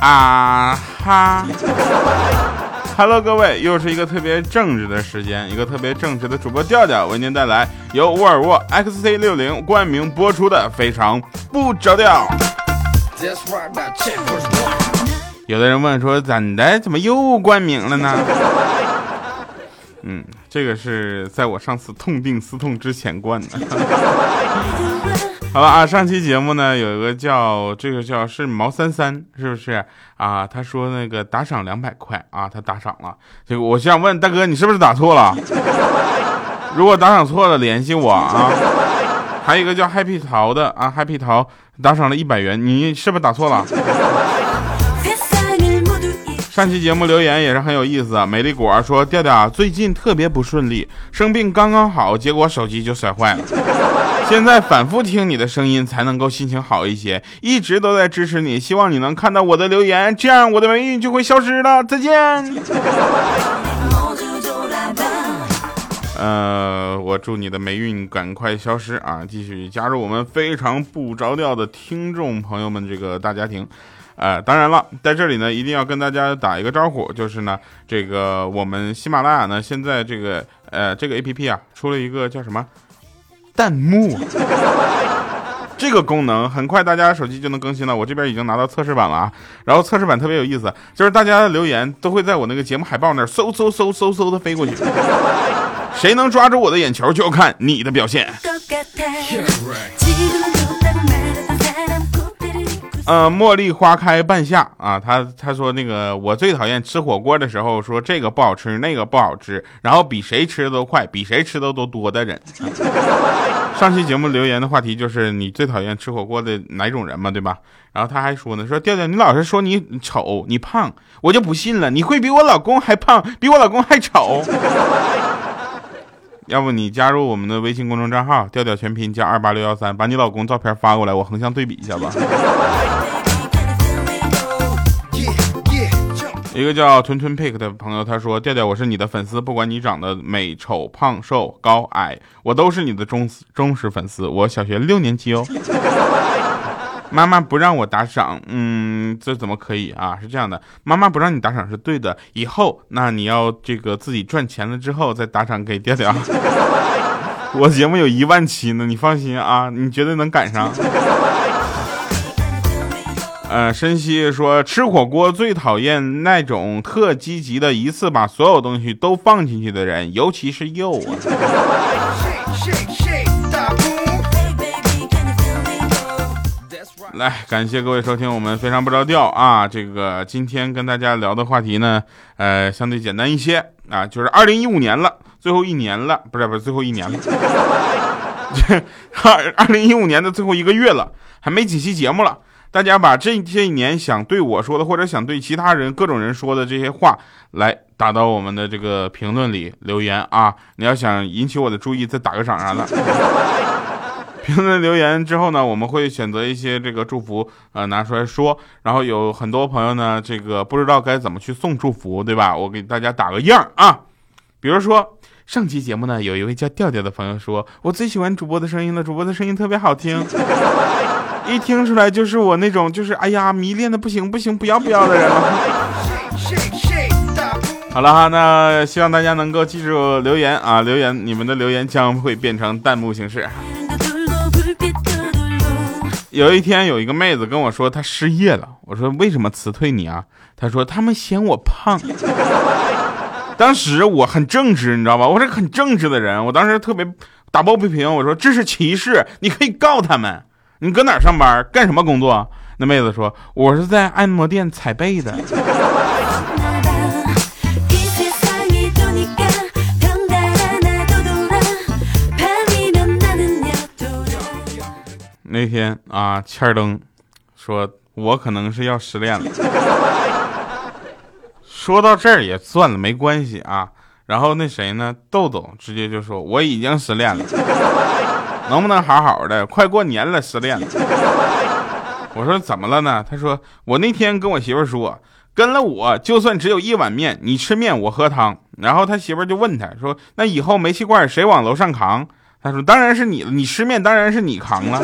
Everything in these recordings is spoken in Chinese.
啊哈，Hello，各位，又是一个特别正直的时间，一个特别正直的主播调调为您带来由沃尔沃 XC 六零冠名播出的非常不着调。有的人问说，怎的，怎么又冠名了呢？嗯，这个是在我上次痛定思痛之前冠的。好了啊，上期节目呢有一个叫这个叫是毛三三是不是啊？他说那个打赏两百块啊，他打赏了。这个我想问大哥，你是不是打错了？如果打赏错了，联系我啊。还有一个叫 Happy 桃的啊，Happy 桃打赏了一百元，你是不是打错了？上期节目留言也是很有意思，美丽果说调调最近特别不顺利，生病刚刚好，结果手机就摔坏了。现在反复听你的声音才能够心情好一些，一直都在支持你，希望你能看到我的留言，这样我的霉运就会消失了。再见。呃，我祝你的霉运赶快消失啊！继续加入我们非常不着调的听众朋友们这个大家庭。呃，当然了，在这里呢，一定要跟大家打一个招呼，就是呢，这个我们喜马拉雅呢，现在这个呃这个 A P P 啊，出了一个叫什么弹幕 这个功能，很快大家手机就能更新了。我这边已经拿到测试版了啊，然后测试版特别有意思，就是大家的留言都会在我那个节目海报那儿嗖嗖嗖嗖嗖的飞过去，谁能抓住我的眼球，就要看你的表现。呃，茉莉花开半夏啊，他他说那个我最讨厌吃火锅的时候说这个不好吃，那个不好吃，然后比谁吃的都快，比谁吃的都多的人。上期节目留言的话题就是你最讨厌吃火锅的哪种人嘛，对吧？然后他还说呢，说调调你老是说你丑你胖，我就不信了，你会比我老公还胖，比我老公还丑。要不你加入我们的微信公众账号调调全拼加二八六幺三，把你老公照片发过来，我横向对比一下吧。一个叫屯屯 pick 的朋友，他说：“调调，我是你的粉丝，不管你长得美丑、胖瘦、高矮，我都是你的忠忠实粉丝。我小学六年级哦。妈妈不让我打赏，嗯，这怎么可以啊？是这样的，妈妈不让你打赏是对的。以后那你要这个自己赚钱了之后再打赏给调调。我节目有一万期呢，你放心啊，你绝对能赶上。” 呃，申希说吃火锅最讨厌那种特积极的，一次把所有东西都放进去的人，尤其是肉啊。来，感谢各位收听我们非常不着调啊，这个今天跟大家聊的话题呢，呃，相对简单一些啊，就是二零一五年了，最后一年了，不是不是最后一年了，二 二零一五年的最后一个月了，还没几期节目了。大家把这些年想对我说的，或者想对其他人各种人说的这些话，来打到我们的这个评论里留言啊！你要想引起我的注意，再打个赏啥的。评论留言之后呢，我们会选择一些这个祝福，呃，拿出来说。然后有很多朋友呢，这个不知道该怎么去送祝福，对吧？我给大家打个样啊。比如说上期节目呢，有一位叫调调的朋友说，我最喜欢主播的声音了，主播的声音特别好听。一听出来就是我那种就是哎呀迷恋的不行不行不要不要的人了。好了哈，那希望大家能够记住留言啊，留言你们的留言将会变成弹幕形式。有一天有一个妹子跟我说她失业了，我说为什么辞退你啊？她说他们嫌我胖。当时我很正直，你知道吧？我是个很正直的人，我当时特别打抱不平，我说这是歧视，你可以告他们。你搁哪儿上班？干什么工作？那妹子说：“我是在按摩店踩背的。”那天啊，欠儿登说：“我可能是要失恋了。”说到这儿也算了，没关系啊。然后那谁呢？豆豆直接就说：“我已经失恋了。”能不能好好的？快过年了，失恋了。我说怎么了呢？他说我那天跟我媳妇说，跟了我就算只有一碗面，你吃面我喝汤。然后他媳妇就问他说，那以后煤气罐谁往楼上扛？他说当然是你了，你吃面当然是你扛了。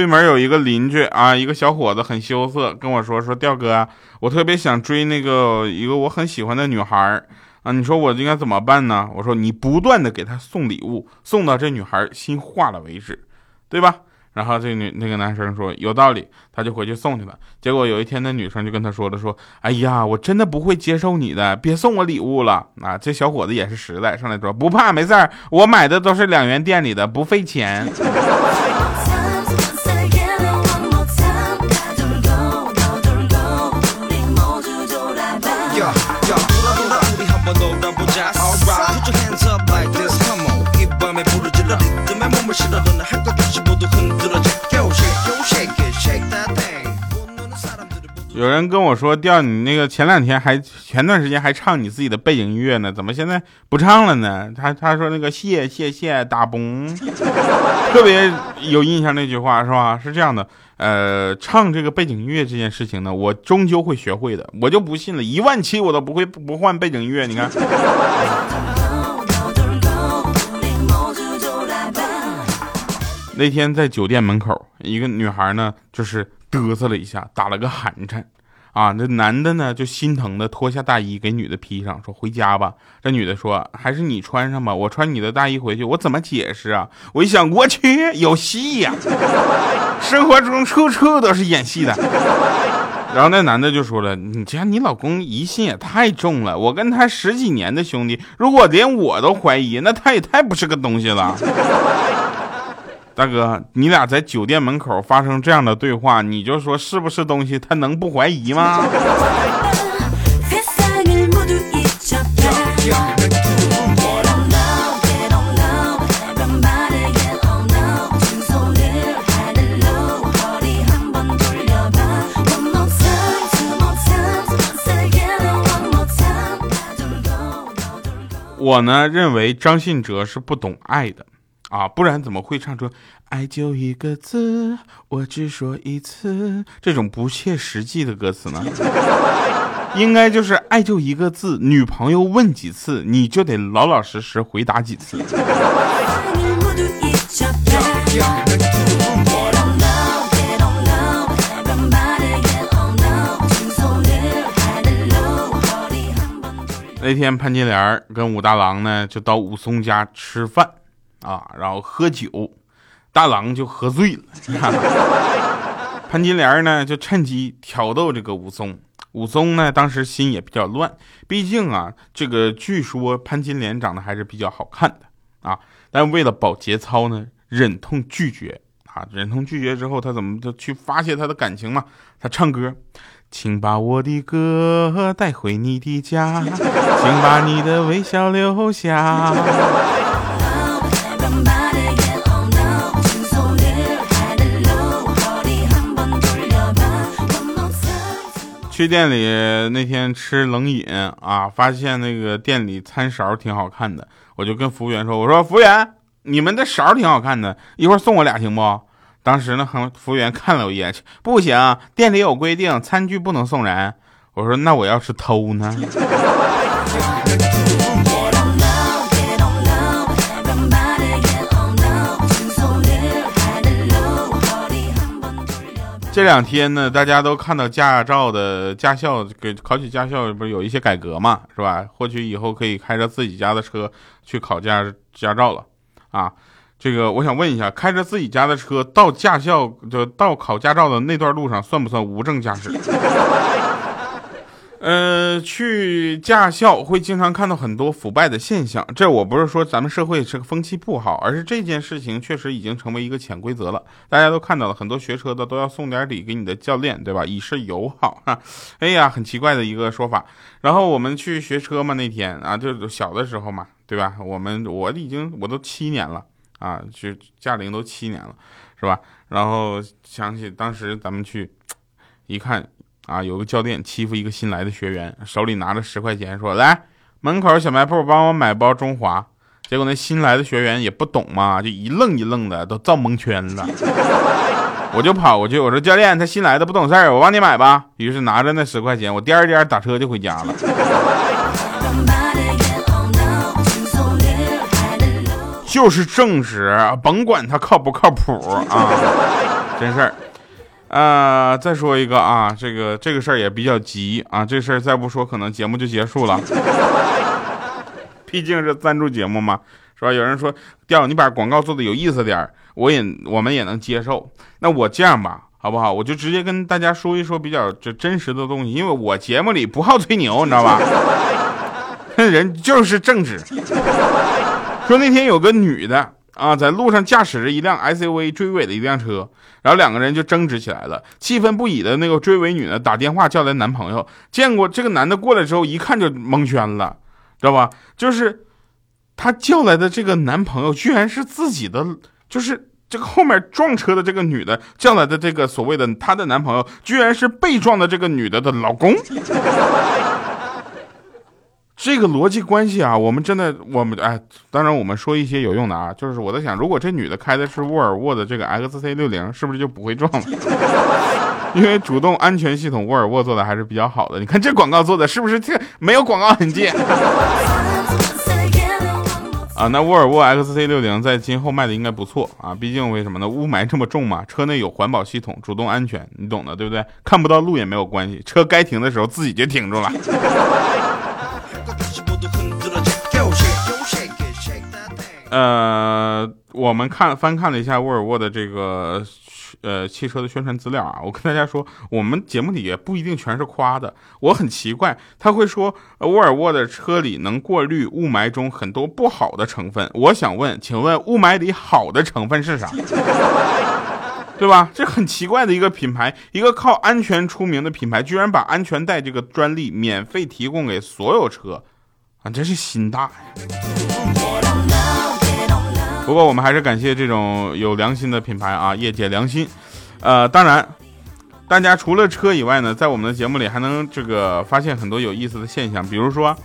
对门有一个邻居啊，一个小伙子很羞涩，跟我说说调哥，我特别想追那个一个我很喜欢的女孩啊，你说我应该怎么办呢？我说你不断的给她送礼物，送到这女孩心化了为止，对吧？然后这女那个男生说有道理，他就回去送去了。结果有一天那女生就跟他说了说，哎呀，我真的不会接受你的，别送我礼物了啊！这小伙子也是实在，上来说不怕，没事儿，我买的都是两元店里的，不费钱。有人跟我说，调你那个前两天还前段时间还唱你自己的背景音乐呢，怎么现在不唱了呢？他他说那个谢谢谢大崩，特别有印象那句话是吧？是这样的，呃，唱这个背景音乐这件事情呢，我终究会学会的，我就不信了，一万期我都不会不换背景音乐，你看。那天在酒店门口，一个女孩呢，就是嘚瑟了一下，打了个寒颤，啊，那男的呢就心疼的脱下大衣给女的披上，说回家吧。这女的说还是你穿上吧，我穿你的大衣回去，我怎么解释啊？我一想，我去，有戏呀！生活中处处都是演戏的。然后那男的就说了，你家你老公疑心也太重了，我跟他十几年的兄弟，如果连我都怀疑，那他也太不是个东西了。大哥，你俩在酒店门口发生这样的对话，你就说是不是东西？他能不怀疑吗？我呢认为张信哲是不懂爱的。啊，不然怎么会唱出“爱就一个字，我只说一次”这种不切实际的歌词呢？应该就是“爱就一个字，女朋友问几次，你就得老老实实回答几次”。那天潘金莲跟武大郎呢，就到武松家吃饭。啊，然后喝酒，大郎就喝醉了。潘金莲呢，就趁机挑逗这个武松。武松呢，当时心也比较乱，毕竟啊，这个据说潘金莲长得还是比较好看的啊。但为了保节操呢，忍痛拒绝啊。忍痛拒绝之后，他怎么就去发泄他的感情嘛？他唱歌，请把我的歌带回你的家，请把你的微笑留下。去店里那天吃冷饮啊，发现那个店里餐勺挺好看的，我就跟服务员说：“我说服务员，你们的勺挺好看的，一会儿送我俩行不？”当时呢，服务员看了我一眼，不行，店里有规定，餐具不能送人。我说：“那我要是偷呢？” 这两天呢，大家都看到驾照的驾校给考取驾校不是有一些改革嘛，是吧？或许以后可以开着自己家的车去考驾驾照了啊。这个我想问一下，开着自己家的车到驾校就到考驾照的那段路上，算不算无证驾驶？呃，去驾校会经常看到很多腐败的现象。这我不是说咱们社会这个风气不好，而是这件事情确实已经成为一个潜规则了。大家都看到了，很多学车的都要送点礼给你的教练，对吧？以示友好。哈，哎呀，很奇怪的一个说法。然后我们去学车嘛，那天啊，就小的时候嘛，对吧？我们我已经我都七年了啊，就驾龄都七年了，是吧？然后想起当时咱们去一看。啊，有个教练欺负一个新来的学员，手里拿着十块钱，说：“来门口小卖部帮我买包中华。”结果那新来的学员也不懂嘛，就一愣一愣的，都造蒙圈了。我就跑过去，我说：“教练，他新来的不懂事儿，我帮你买吧。”于是拿着那十块钱，我颠颠打车就回家了。就是正直，甭管他靠不靠谱啊。真事儿。呃，再说一个啊，这个这个事儿也比较急啊，这事儿再不说可能节目就结束了。毕竟是赞助节目嘛，是吧？有人说，调你把广告做的有意思点儿，我也我们也能接受。那我这样吧，好不好？我就直接跟大家说一说比较这真实的东西，因为我节目里不好吹牛，你知道吧？人就是正直。说那天有个女的啊，在路上驾驶着一辆 SUV 追尾的一辆车，然后两个人就争执起来了。气愤不已的那个追尾女呢，打电话叫来男朋友，见过这个男的过来之后，一看就蒙圈了。知道吧？就是她叫来的这个男朋友，居然是自己的，就是这个后面撞车的这个女的叫来的这个所谓的她的男朋友，居然是被撞的这个女的的老公。这个逻辑关系啊，我们真的，我们哎，当然我们说一些有用的啊，就是我在想，如果这女的开的是沃尔沃的这个 XC 六零，是不是就不会撞了？因为主动安全系统沃尔沃做的还是比较好的。你看这广告做的是不是这没有广告痕迹？啊，那沃尔沃 XC 六零在今后卖的应该不错啊，毕竟为什么呢？雾霾这么重嘛，车内有环保系统，主动安全，你懂的，对不对？看不到路也没有关系，车该停的时候自己就停住了。呃，我们看翻看了一下沃尔沃的这个呃汽车的宣传资料啊，我跟大家说，我们节目里也不一定全是夸的。我很奇怪，他会说沃尔沃的车里能过滤雾霾中很多不好的成分。我想问，请问雾霾里好的成分是啥？对吧？这很奇怪的一个品牌，一个靠安全出名的品牌，居然把安全带这个专利免费提供给所有车，啊，真是心大呀！不过我们还是感谢这种有良心的品牌啊，业界良心。呃，当然，大家除了车以外呢，在我们的节目里还能这个发现很多有意思的现象。比如说，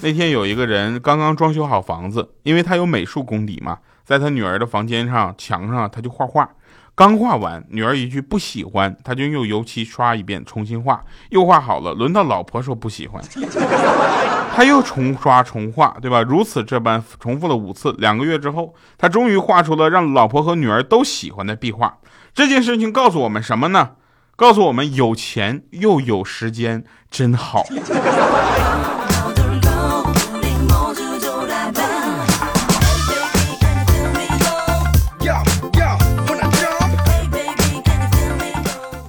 那天有一个人刚刚装修好房子，因为他有美术功底嘛，在他女儿的房间上墙上他就画画。刚画完，女儿一句不喜欢，他就用油漆刷一遍，重新画，又画好了。轮到老婆说不喜欢，他又重刷重画，对吧？如此这般重复了五次。两个月之后，他终于画出了让老婆和女儿都喜欢的壁画。这件事情告诉我们什么呢？告诉我们有钱又有时间真好。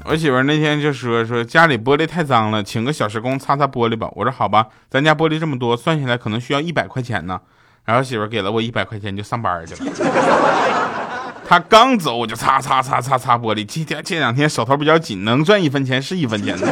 我媳妇那天就说说家里玻璃太脏了，请个小时工擦擦玻璃吧。我说好吧，咱家玻璃这么多，算下来可能需要一百块钱呢。然后媳妇给了我一百块钱就上班去了。他刚走我就擦擦擦擦擦玻璃。今天这两天手头比较紧，能赚一分钱是一分钱的。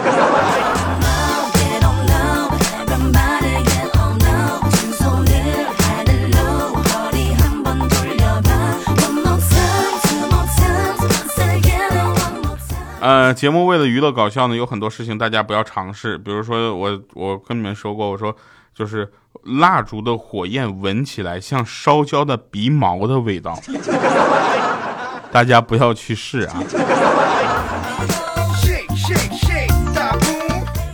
呃，节目为了娱乐搞笑呢，有很多事情大家不要尝试。比如说，我我跟你们说过，我说就是蜡烛的火焰闻起来像烧焦的鼻毛的味道，大家不要去试啊。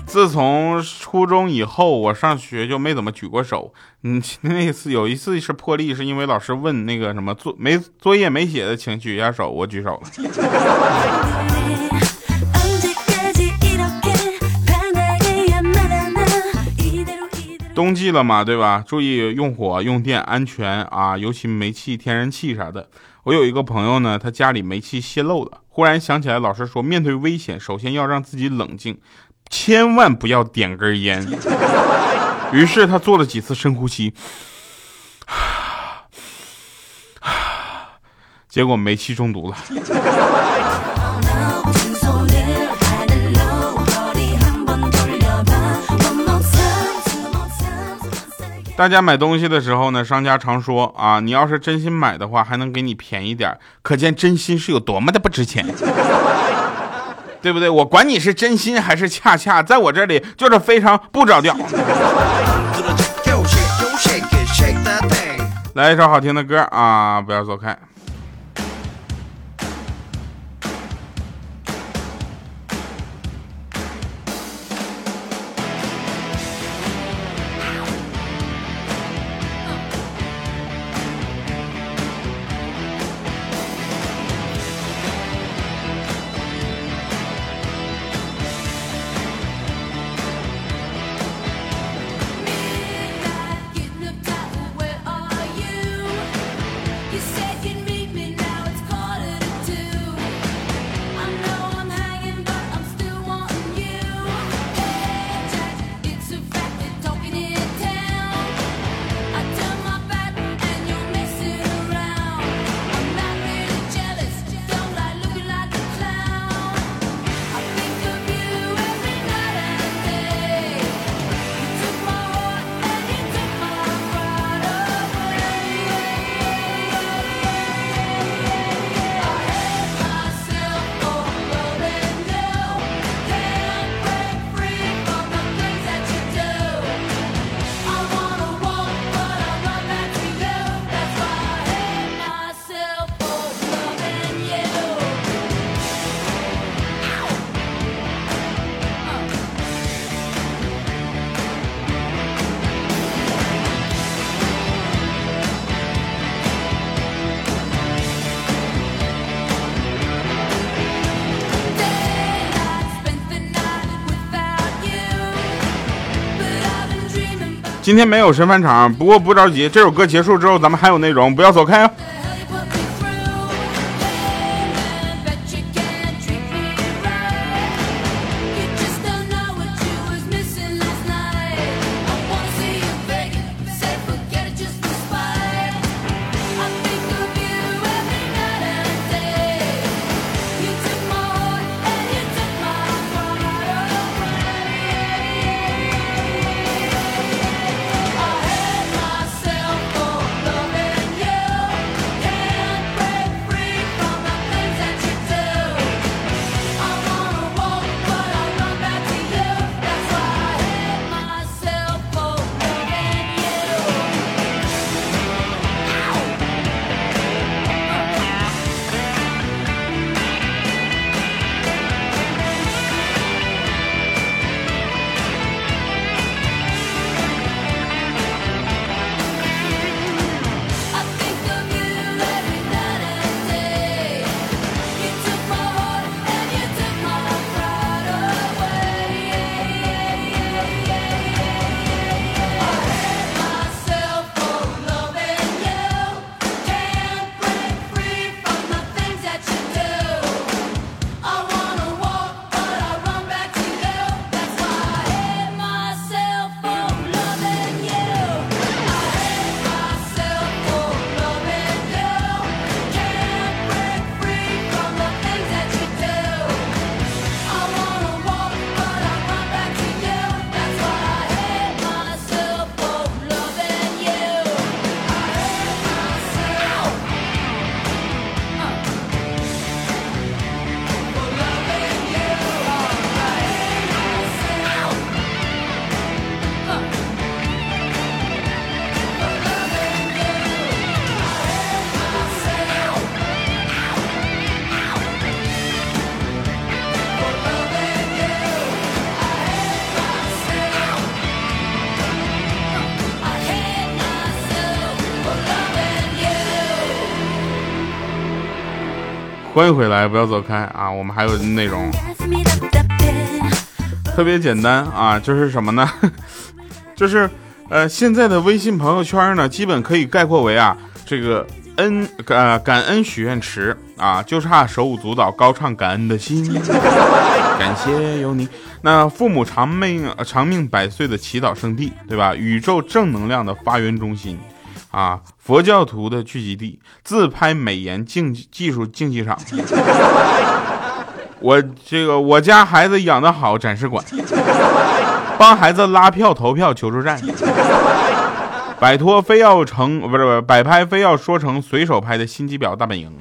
自从初中以后，我上学就没怎么举过手。嗯，那次有一次是破例，是因为老师问那个什么作没作业没写的，请举一下手，我举手了。冬季了嘛，对吧？注意用火用电安全啊，尤其煤气、天然气啥的。我有一个朋友呢，他家里煤气泄漏了，忽然想起来老师说，面对危险，首先要让自己冷静，千万不要点根烟。于是他做了几次深呼吸，结果煤气中毒了。大家买东西的时候呢，商家常说啊，你要是真心买的话，还能给你便宜点可见真心是有多么的不值钱，对不对？我管你是真心还是恰恰，在我这里就是非常不着调。来一首好听的歌啊，不要走开。今天没有神返场，不过不着急，这首歌结束之后咱们还有内容，不要走开哦。欢迎回来，不要走开啊！我们还有内容，特别简单啊，就是什么呢？就是呃，现在的微信朋友圈呢，基本可以概括为啊，这个恩呃感恩许愿池啊，就差手舞足蹈高唱感恩的心，感谢有你。那父母长命长命百岁的祈祷圣地，对吧？宇宙正能量的发源中心。啊，佛教徒的聚集地，自拍美颜竞技技术竞技场，我这个我家孩子养的好展示馆，帮孩子拉票投票求助站，摆脱非要成不是不是摆拍非要说成随手拍的心机婊大本营，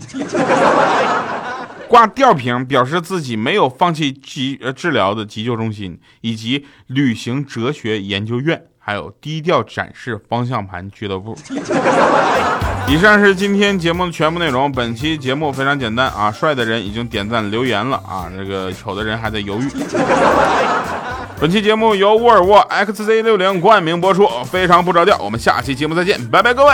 挂吊瓶表示自己没有放弃急呃治疗的急救中心，以及旅行哲学研究院。还有低调展示方向盘俱乐部。以上是今天节目的全部内容。本期节目非常简单啊，帅的人已经点赞留言了啊，那个丑的人还在犹豫。本期节目由沃尔沃 XZ60 冠名播出，非常不着调。我们下期节目再见，拜拜，各位。